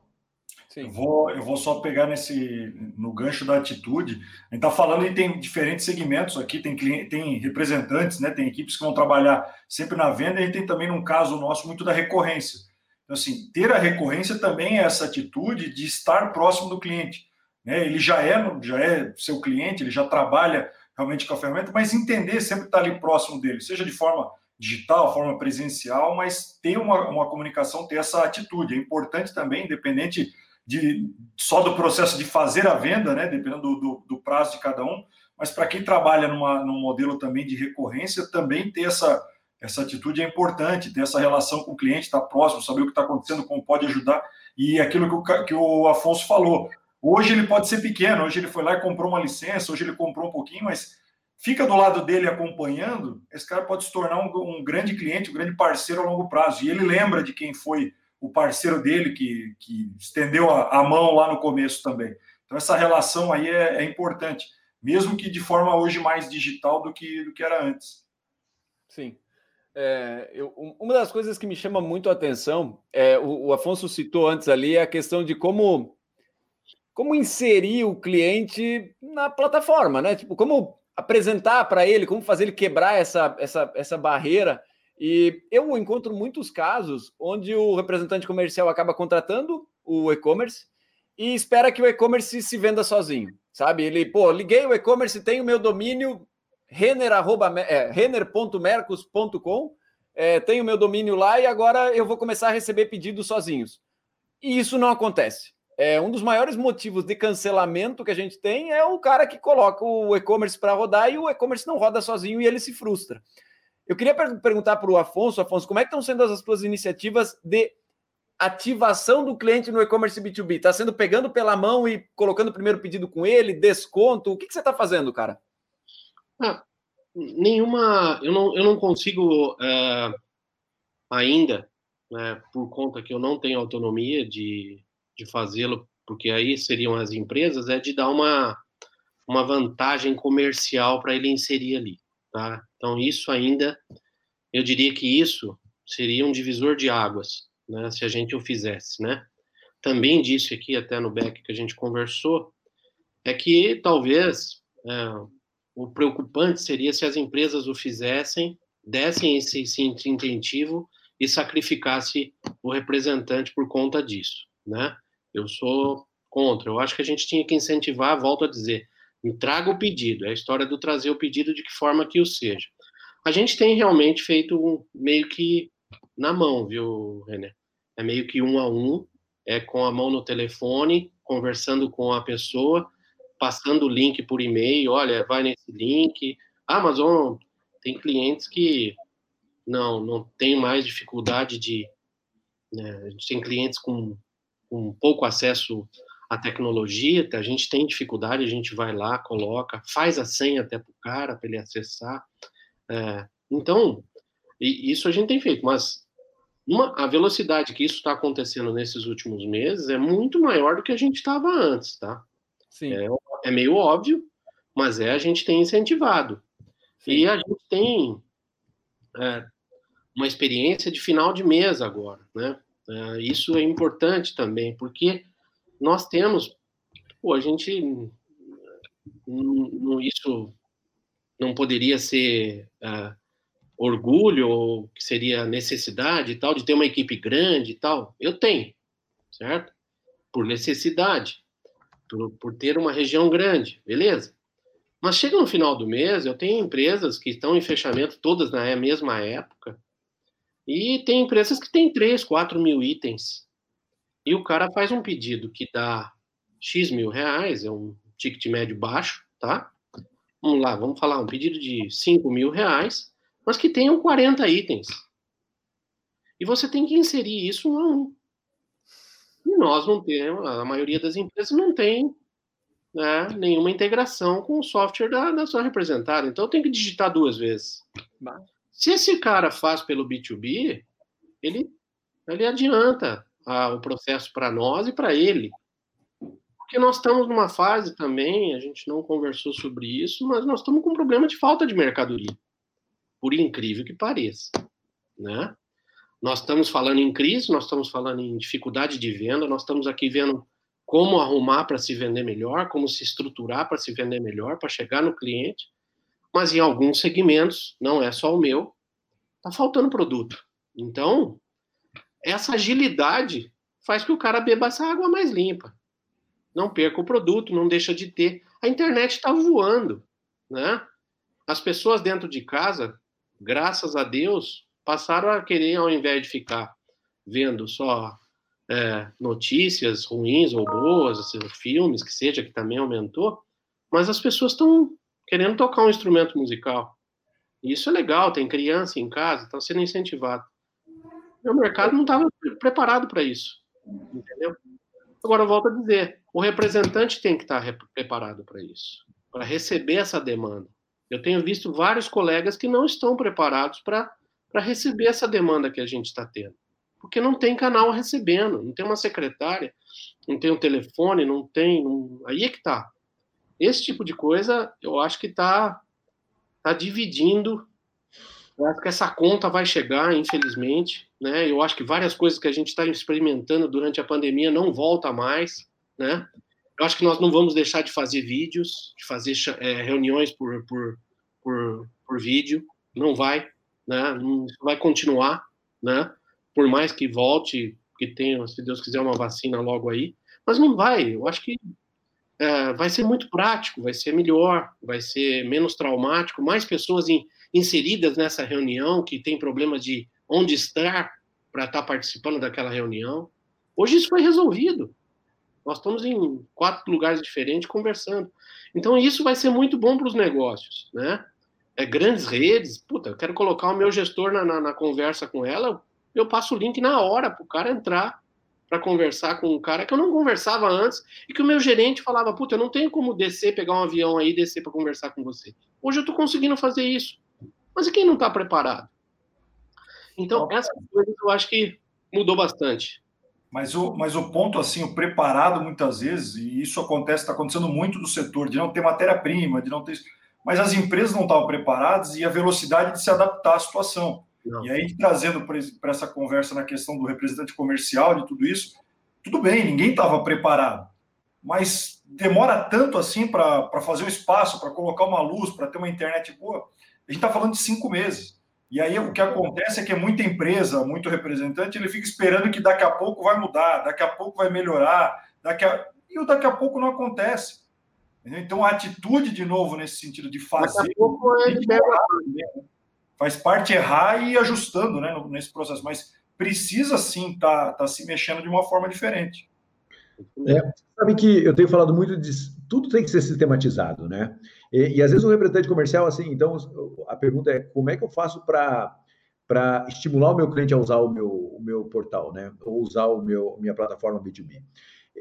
Speaker 4: Sim. Eu, vou, eu vou só pegar nesse no gancho da atitude. A gente está falando e tem diferentes segmentos aqui, tem, cliente, tem representantes, né? Tem equipes que vão trabalhar sempre na venda, e tem também, no caso nosso, muito da recorrência. Então, assim, ter a recorrência também é essa atitude de estar próximo do cliente. Né? Ele já é, já é seu cliente, ele já trabalha realmente com a ferramenta, mas entender sempre estar ali próximo dele, seja de forma digital, forma presencial, mas ter uma, uma comunicação, ter essa atitude. É importante também, independente de, só do processo de fazer a venda, né, dependendo do, do, do prazo de cada um, mas para quem trabalha numa, num modelo também de recorrência, também ter essa, essa atitude é importante, ter essa relação com o cliente, estar tá próximo, saber o que está acontecendo, como pode ajudar, e aquilo que o, que o Afonso falou. Hoje ele pode ser pequeno, hoje ele foi lá e comprou uma licença, hoje ele comprou um pouquinho, mas fica do lado dele acompanhando, esse cara pode se tornar um, um grande cliente, um grande parceiro a longo prazo. E ele lembra de quem foi o parceiro dele que, que estendeu a, a, mão lá no começo também. Então, essa relação aí é, é, importante, mesmo que de forma hoje mais digital do que, do que era antes.
Speaker 2: Sim. É, eu, uma das coisas que me chama muito a atenção, é, o, o Afonso citou antes ali, é a questão de como, como inserir o cliente na plataforma, né? Tipo, como apresentar para ele, como fazer ele quebrar essa, essa, essa barreira e eu encontro muitos casos onde o representante comercial acaba contratando o e-commerce e espera que o e-commerce se venda sozinho, sabe? Ele, pô, liguei o e-commerce, tem o meu domínio renner.mercos.com, é, é, tem o meu domínio lá e agora eu vou começar a receber pedidos sozinhos. E isso não acontece. É, um dos maiores motivos de cancelamento que a gente tem é o cara que coloca o e-commerce para rodar e o e-commerce não roda sozinho e ele se frustra. Eu queria per perguntar para o Afonso, Afonso, como é que estão sendo as suas iniciativas de ativação do cliente no e-commerce B2B? Está sendo pegando pela mão e colocando o primeiro pedido com ele, desconto? O que, que você está fazendo, cara?
Speaker 3: Ah, nenhuma. Eu não, eu não consigo uh, ainda, né, por conta que eu não tenho autonomia de, de fazê-lo, porque aí seriam as empresas, é de dar uma, uma vantagem comercial para ele inserir ali. Tá? Então, isso ainda, eu diria que isso seria um divisor de águas, né, se a gente o fizesse, né? Também disse aqui, até no back que a gente conversou, é que talvez é, o preocupante seria se as empresas o fizessem, dessem esse, esse incentivo e sacrificasse o representante por conta disso, né? Eu sou contra. Eu acho que a gente tinha que incentivar, volto a dizer, Traga o pedido, é a história do trazer o pedido de que forma que o seja. A gente tem realmente feito um, meio que na mão, viu, René? É meio que um a um, é com a mão no telefone, conversando com a pessoa, passando o link por e-mail, olha, vai nesse link. Amazon tem clientes que não, não tem mais dificuldade de. Né, a gente tem clientes com, com pouco acesso a tecnologia, a gente tem dificuldade, a gente vai lá, coloca, faz a senha até para o cara, para ele acessar. É, então, isso a gente tem feito, mas uma, a velocidade que isso está acontecendo nesses últimos meses é muito maior do que a gente estava antes, tá? Sim. É, é, meio óbvio, mas é a gente tem incentivado. Sim. E a gente tem é, uma experiência de final de mês agora, né? É, isso é importante também, porque nós temos, pô, a gente, não, isso não poderia ser uh, orgulho, ou que seria necessidade e tal, de ter uma equipe grande e tal. Eu tenho, certo? Por necessidade, por, por ter uma região grande, beleza? Mas chega no final do mês, eu tenho empresas que estão em fechamento todas na mesma época, e tem empresas que têm 3, 4 mil itens. E o cara faz um pedido que dá X mil reais, é um ticket médio baixo, tá? Vamos lá, vamos falar, um pedido de 5 mil reais, mas que tenham 40 itens. E você tem que inserir isso um a um. E nós não temos, a maioria das empresas não tem né, nenhuma integração com o software da, da sua representada. Então eu tenho que digitar duas vezes. Se esse cara faz pelo B2B, ele, ele adianta ah, o processo para nós e para ele. Porque nós estamos numa fase também, a gente não conversou sobre isso, mas nós estamos com um problema de falta de mercadoria. Por incrível que pareça. Né? Nós estamos falando em crise, nós estamos falando em dificuldade de venda, nós estamos aqui vendo como arrumar para se vender melhor, como se estruturar para se vender melhor, para chegar no cliente. Mas em alguns segmentos, não é só o meu, está faltando produto. Então, essa agilidade faz que o cara beba essa água mais limpa. Não perca o produto, não deixa de ter. A internet está voando, né? As pessoas dentro de casa, graças a Deus, passaram a querer, ao invés de ficar vendo só é, notícias ruins ou boas, assim, filmes, que seja, que também aumentou, mas as pessoas estão querendo tocar um instrumento musical. E isso é legal, tem criança em casa, está sendo incentivado. O mercado não estava preparado para isso, entendeu? Agora, eu volto a dizer, o representante tem que estar tá preparado para isso, para receber essa demanda. Eu tenho visto vários colegas que não estão preparados para receber essa demanda que a gente está tendo porque não tem canal recebendo, não tem uma secretária, não tem um telefone, não tem. Não... Aí é que tá. Esse tipo de coisa, eu acho que tá, tá dividindo. Eu acho que essa conta vai chegar, infelizmente. Né? Eu acho que várias coisas que a gente está experimentando durante a pandemia não volta mais. Né? Eu acho que nós não vamos deixar de fazer vídeos, de fazer é, reuniões por, por, por, por vídeo. Não vai. Né? vai continuar. Né? por mais que volte, que tenha, se Deus quiser, uma vacina logo aí, mas não vai. Eu acho que é, vai ser muito prático, vai ser melhor, vai ser menos traumático, mais pessoas in, inseridas nessa reunião que tem problemas de onde estar para estar tá participando daquela reunião. Hoje isso foi resolvido. Nós estamos em quatro lugares diferentes conversando. Então isso vai ser muito bom para os negócios, né? É, grandes redes, puta, eu quero colocar o meu gestor na, na, na conversa com ela, eu passo o link na hora para o cara entrar para conversar com um cara que eu não conversava antes e que o meu gerente falava, puta, eu não tenho como descer, pegar um avião aí e descer para conversar com você. Hoje eu estou conseguindo fazer isso. Mas e quem não está preparado? Então, essas coisas eu acho que mudou bastante.
Speaker 4: Mas o, mas o ponto, assim, o preparado muitas vezes, e isso acontece, está acontecendo muito no setor, de não ter matéria-prima, de não ter. Mas as empresas não estavam preparadas e a velocidade de se adaptar à situação. Não. E aí, trazendo para essa conversa na questão do representante comercial, de tudo isso, tudo bem, ninguém estava preparado, mas demora tanto assim para fazer o espaço, para colocar uma luz, para ter uma internet boa. A gente está falando de cinco meses. E aí o que acontece é que é muita empresa, muito representante, ele fica esperando que daqui a pouco vai mudar, daqui a pouco vai melhorar, daqui a... e o daqui a pouco não acontece. Então a atitude, de novo, nesse sentido de fazer. Daqui a pouco é faz parte errar e ir ajustando né, nesse processo, mas precisa sim estar tá, tá se mexendo de uma forma diferente.
Speaker 5: É, sabe que eu tenho falado muito de tudo tem que ser sistematizado, né? E, e às vezes o representante comercial, assim, então a pergunta é como é que eu faço para para estimular o meu cliente a usar o meu, o meu portal, né? Ou usar o meu minha plataforma B2B.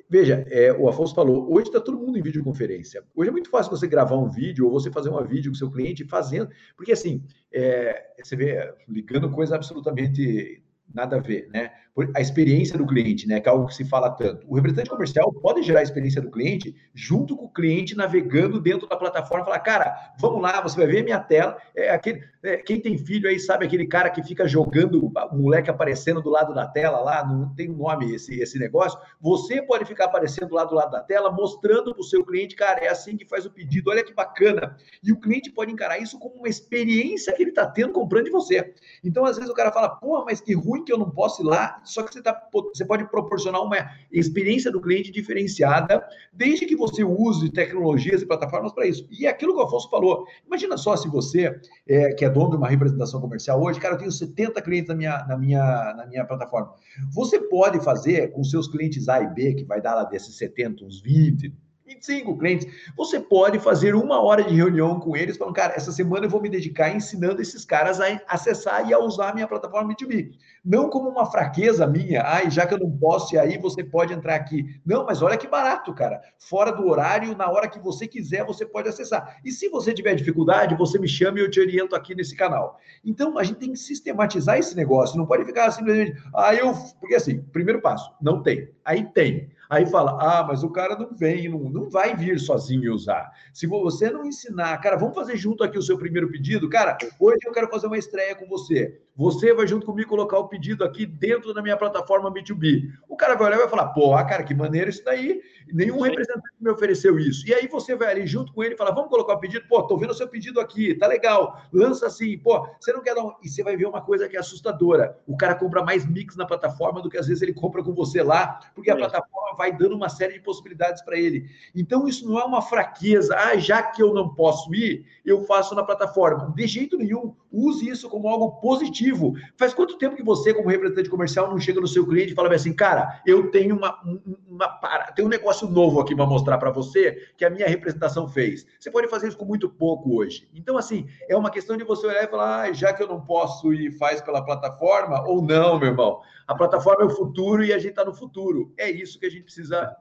Speaker 5: Veja, é, o Afonso falou, hoje está todo mundo em videoconferência. Hoje é muito fácil você gravar um vídeo ou você fazer uma vídeo com seu cliente fazendo, porque assim, é, você vê ligando coisa absolutamente nada a ver, né? A experiência do cliente, né? Que é algo que se fala tanto. O representante comercial pode gerar a experiência do cliente junto com o cliente navegando dentro da plataforma, falar, cara, vamos lá, você vai ver minha tela. É aquele, é, quem tem filho aí sabe aquele cara que fica jogando o moleque aparecendo do lado da tela lá, não tem nome esse, esse negócio. Você pode ficar aparecendo lá do lado da tela, mostrando para o seu cliente, cara, é assim que faz o pedido, olha que bacana. E o cliente pode encarar isso como uma experiência que ele está tendo comprando de você. Então, às vezes, o cara fala, pô, mas que ruim que eu não posso ir lá. Só que você, tá, você pode proporcionar uma experiência do cliente diferenciada, desde que você use tecnologias e plataformas para isso. E é aquilo que o Afonso falou. Imagina só se você, é, que é dono de uma representação comercial hoje, cara, eu tenho 70 clientes na minha, na minha, na minha plataforma. Você pode fazer com seus clientes A e B, que vai dar lá desses 70, uns 20, 25 clientes, você pode fazer uma hora de reunião com eles, falando, cara, essa semana eu vou me dedicar ensinando esses caras a acessar e a usar a minha plataforma B2B. Não como uma fraqueza minha, ai, já que eu não posso ir aí, você pode entrar aqui. Não, mas olha que barato, cara. Fora do horário, na hora que você quiser, você pode acessar. E se você tiver dificuldade, você me chama e eu te oriento aqui nesse canal. Então, a gente tem que sistematizar esse negócio, não pode ficar simplesmente, ah, eu. Porque assim, primeiro passo, não tem. Aí tem. Aí fala, ah, mas o cara não vem, não, não vai vir sozinho usar. Se você não ensinar, cara, vamos fazer junto aqui o seu primeiro pedido? Cara, hoje eu quero fazer uma estreia com você. Você vai junto comigo colocar o pedido aqui dentro da minha plataforma B2B. O cara vai olhar e vai falar, pô, ah, cara, que maneiro isso daí. Nenhum representante me ofereceu isso. E aí você vai ali junto com ele e fala, vamos colocar o pedido? Pô, tô vendo o seu pedido aqui, tá legal. Lança assim, pô, você não quer dar um... E você vai ver uma coisa que é assustadora. O cara compra mais mix na plataforma do que às vezes ele compra com você lá, porque a plataforma vai dando uma série de possibilidades para ele. Então isso não é uma fraqueza. Ah, já que eu não posso ir, eu faço na plataforma. De jeito nenhum. Use isso como algo positivo. Faz quanto tempo que você, como representante comercial, não chega no seu cliente e fala assim, cara, eu tenho uma, uma tem um negócio novo aqui para mostrar para você que a minha representação fez. Você pode fazer isso com muito pouco hoje. Então, assim, é uma questão de você olhar e falar, ah, já que eu não posso ir faz pela plataforma, ou não, meu irmão. A plataforma é o futuro e a gente está no futuro. É isso que a gente precisa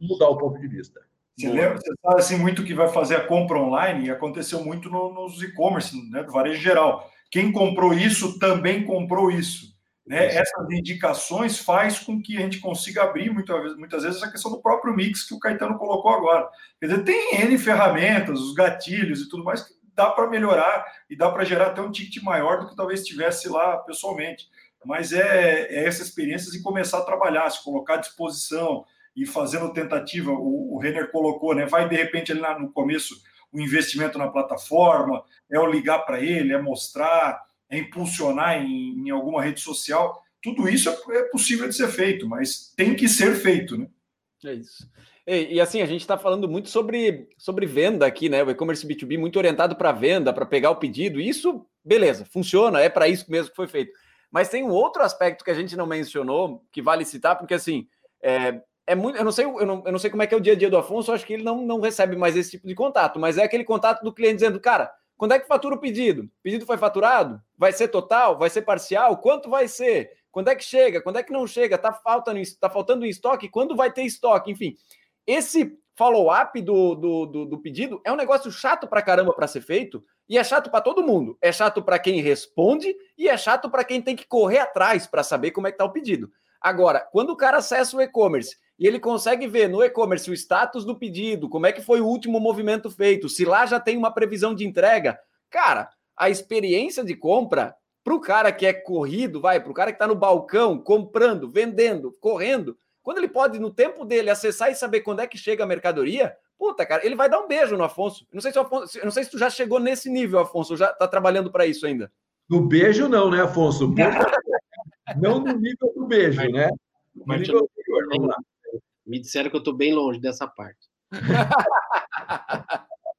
Speaker 5: mudar o ponto de vista.
Speaker 4: Você lembra, você sabe assim, muito que vai fazer a compra online e aconteceu muito no, nos e-commerce, né, do varejo geral. Quem comprou isso também comprou isso. Né? Essas indicações faz com que a gente consiga abrir muitas, muitas vezes essa questão do próprio mix que o Caetano colocou agora. Quer dizer, tem N ferramentas, os gatilhos e tudo mais que dá para melhorar e dá para gerar até um ticket maior do que talvez estivesse lá pessoalmente. Mas é, é essa experiência de começar a trabalhar, se colocar à disposição, e fazendo tentativa, o, o Renner colocou, né? Vai de repente ali no começo o investimento na plataforma, é o ligar para ele, é mostrar, é impulsionar em, em, alguma rede social. Tudo isso é, é, possível de ser feito, mas tem que ser feito, né?
Speaker 2: É isso. E, e assim, a gente está falando muito sobre, sobre venda aqui, né? O e-commerce B2B muito orientado para venda, para pegar o pedido. Isso, beleza, funciona, é para isso mesmo que foi feito. Mas tem um outro aspecto que a gente não mencionou, que vale citar, porque assim, é, é muito. Eu não sei, eu não, eu não sei como é que é o dia a dia do Afonso, acho que ele não, não recebe mais esse tipo de contato, mas é aquele contato do cliente dizendo, cara, quando é que fatura o pedido? O pedido foi faturado? Vai ser total? Vai ser parcial? Quanto vai ser? Quando é que chega? Quando é que não chega? Tá faltando, tá faltando em estoque? Quando vai ter estoque? Enfim, esse follow-up do, do, do, do, pedido é um negócio chato pra caramba para ser feito e é chato para todo mundo. É chato para quem responde e é chato para quem tem que correr atrás para saber como é que tá o pedido. Agora, quando o cara acessa o e-commerce e ele consegue ver no e-commerce o status do pedido, como é que foi o último movimento feito, se lá já tem uma previsão de entrega. Cara, a experiência de compra para o cara que é corrido, vai, para o cara que está no balcão comprando, vendendo, correndo, quando ele pode, no tempo dele, acessar e saber quando é que chega a mercadoria, puta, cara, ele vai dar um beijo no Afonso. não sei se, Afonso, não sei se tu já chegou nesse nível, Afonso, já está trabalhando para isso ainda.
Speaker 5: No beijo, não, né, Afonso? não no nível do beijo, né? No nível
Speaker 3: vamos lá. Me disseram que eu estou bem longe dessa parte.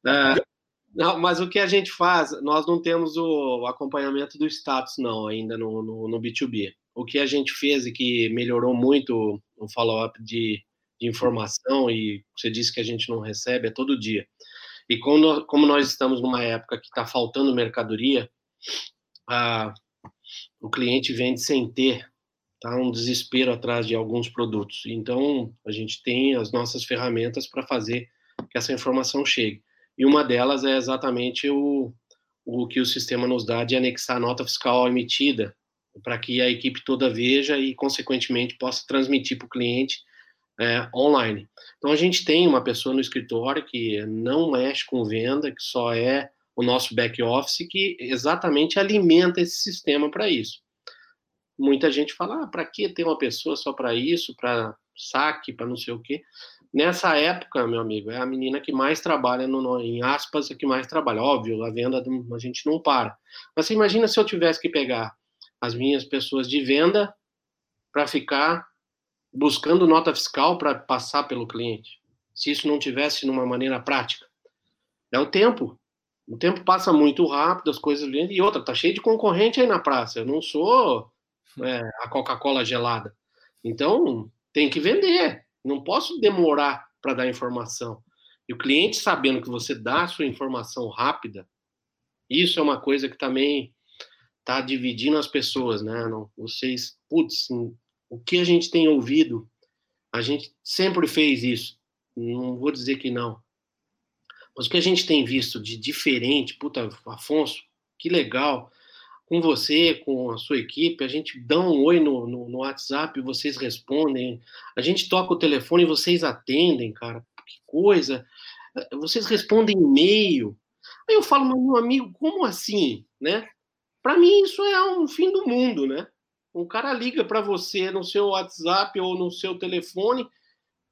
Speaker 3: é, não, mas o que a gente faz, nós não temos o acompanhamento do status, não, ainda no, no, no B2B. O que a gente fez e que melhorou muito o follow-up de, informação, e você disse que a gente não recebe, é todo dia. E como, como nós estamos numa época que está faltando mercadoria, a, o cliente vende sem ter tá um desespero atrás de alguns produtos. Então, a gente tem as nossas ferramentas para fazer que essa informação chegue. E uma delas é exatamente o, o que o sistema nos dá de anexar a nota fiscal emitida para que a equipe toda veja e, consequentemente, possa transmitir para o cliente é, online. Então, a gente tem uma pessoa no escritório que não mexe com venda, que só é o nosso back office, que exatamente alimenta esse sistema para isso. Muita gente fala, ah, para que ter uma pessoa só para isso, para saque, para não sei o quê. Nessa época, meu amigo, é a menina que mais trabalha, no, em aspas, é que mais trabalha. Óbvio, a venda a gente não para. Mas você imagina se eu tivesse que pegar as minhas pessoas de venda para ficar buscando nota fiscal para passar pelo cliente. Se isso não tivesse numa maneira prática. É o tempo. O tempo passa muito rápido, as coisas. E outra, tá cheio de concorrente aí na praça. Eu não sou é, a Coca-Cola gelada. Então, tem que vender. Não posso demorar para dar informação. E o cliente sabendo que você dá a sua informação rápida, isso é uma coisa que também está dividindo as pessoas, né? Não, vocês, putz, o que a gente tem ouvido, a gente sempre fez isso. Não vou dizer que não. Mas o que a gente tem visto de diferente, puta, Afonso, que legal com você, com a sua equipe, a gente dá um oi no, no, no WhatsApp, vocês respondem, a gente toca o telefone e vocês atendem, cara, que coisa, vocês respondem e-mail. Aí eu falo, meu amigo, como assim, né? Para mim isso é um fim do mundo, né? Um cara liga para você no seu WhatsApp ou no seu telefone,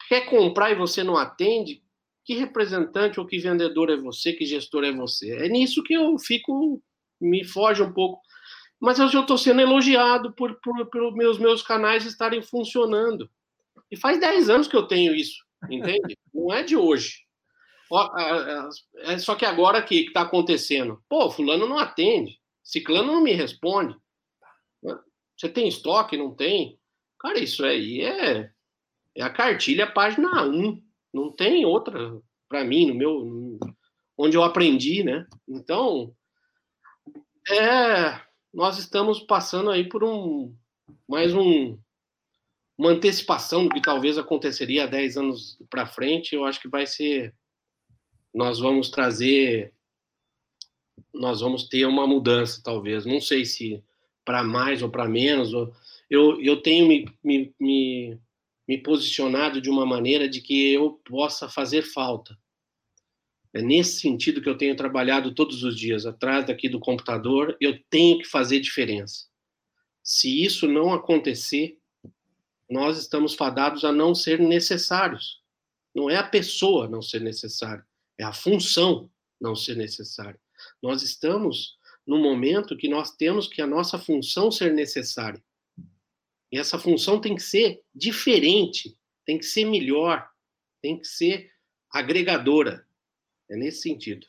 Speaker 3: quer comprar e você não atende, que representante ou que vendedor é você, que gestor é você? É nisso que eu fico me foge um pouco. Mas eu estou sendo elogiado por, por, por meus, meus canais estarem funcionando. E faz 10 anos que eu tenho isso, entende? Não é de hoje. É só que agora que está acontecendo? Pô, fulano não atende, ciclano não me responde. Você tem estoque? Não tem? Cara, isso aí é, é a cartilha página 1. Não tem outra para mim, no meu. onde eu aprendi, né? Então, é, nós estamos passando aí por um mais um uma antecipação do que talvez aconteceria há 10 anos para frente. Eu acho que vai ser nós vamos trazer nós vamos ter uma mudança talvez. Não sei se para mais ou para menos. Eu, eu tenho me, me, me, me posicionado de uma maneira de que eu possa fazer falta. É nesse sentido que eu tenho trabalhado todos os dias, atrás daqui do computador, eu tenho que fazer diferença. Se isso não acontecer, nós estamos fadados a não ser necessários. Não é a pessoa não ser necessária, é a função não ser necessária. Nós estamos no momento que nós temos que a nossa função ser necessária. E essa função tem que ser diferente, tem que ser melhor, tem que ser agregadora. É nesse sentido.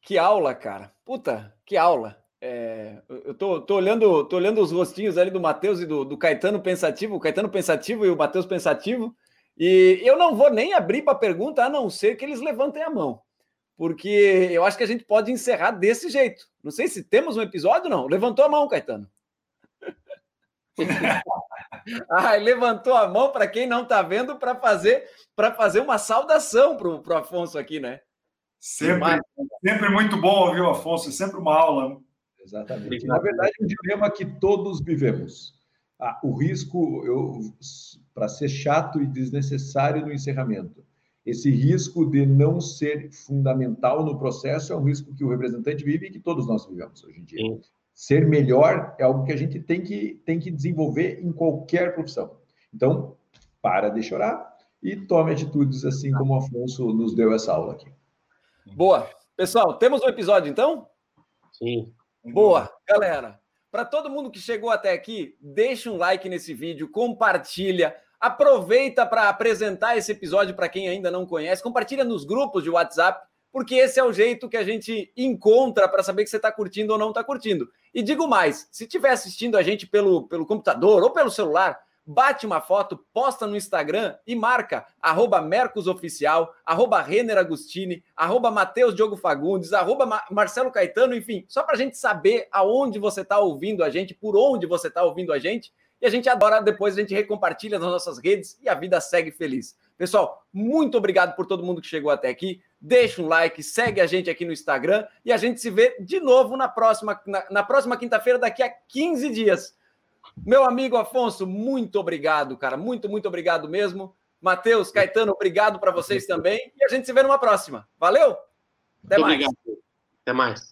Speaker 2: Que aula, cara. Puta, que aula. É, eu tô, tô, olhando, tô olhando os rostinhos ali do Matheus e do, do, Caetano pensativo, o Caetano pensativo e o Matheus pensativo, e eu não vou nem abrir para pergunta, a não ser que eles levantem a mão, porque eu acho que a gente pode encerrar desse jeito. Não sei se temos um episódio, não. Levantou a mão, Caetano. ah, levantou a mão para quem não está vendo para fazer para fazer uma saudação para o Afonso aqui, né?
Speaker 4: Sempre, sempre muito bom ouvir o Afonso, é sempre uma aula.
Speaker 5: Exatamente. Na verdade, é um dilema que todos vivemos. Ah, o risco, para ser chato e desnecessário no encerramento, esse risco de não ser fundamental no processo é um risco que o representante vive e que todos nós vivemos hoje em dia. Sim ser melhor é algo que a gente tem que, tem que desenvolver em qualquer profissão. Então, para de chorar e tome atitudes assim como o Afonso nos deu essa aula aqui.
Speaker 2: Boa. Pessoal, temos um episódio então?
Speaker 3: Sim.
Speaker 2: Boa. Galera, para todo mundo que chegou até aqui, deixa um like nesse vídeo, compartilha, aproveita para apresentar esse episódio para quem ainda não conhece, compartilha nos grupos de WhatsApp porque esse é o jeito que a gente encontra para saber que você está curtindo ou não está curtindo. E digo mais: se estiver assistindo a gente pelo, pelo computador ou pelo celular, bate uma foto, posta no Instagram e marca arroba Mercosoficial, arroba Renner Agostini, arroba Diogo Fagundes, arroba Marcelo Caetano, enfim, só para a gente saber aonde você está ouvindo a gente, por onde você está ouvindo a gente, e a gente adora, depois a gente recompartilha nas nossas redes e a vida segue feliz. Pessoal, muito obrigado por todo mundo que chegou até aqui. Deixa um like, segue a gente aqui no Instagram e a gente se vê de novo na próxima, na, na próxima quinta-feira, daqui a 15 dias. Meu amigo Afonso, muito obrigado, cara. Muito, muito obrigado mesmo. Matheus, Caetano, obrigado para vocês também. E a gente se vê numa próxima. Valeu?
Speaker 3: Até muito mais. Obrigado. Até mais.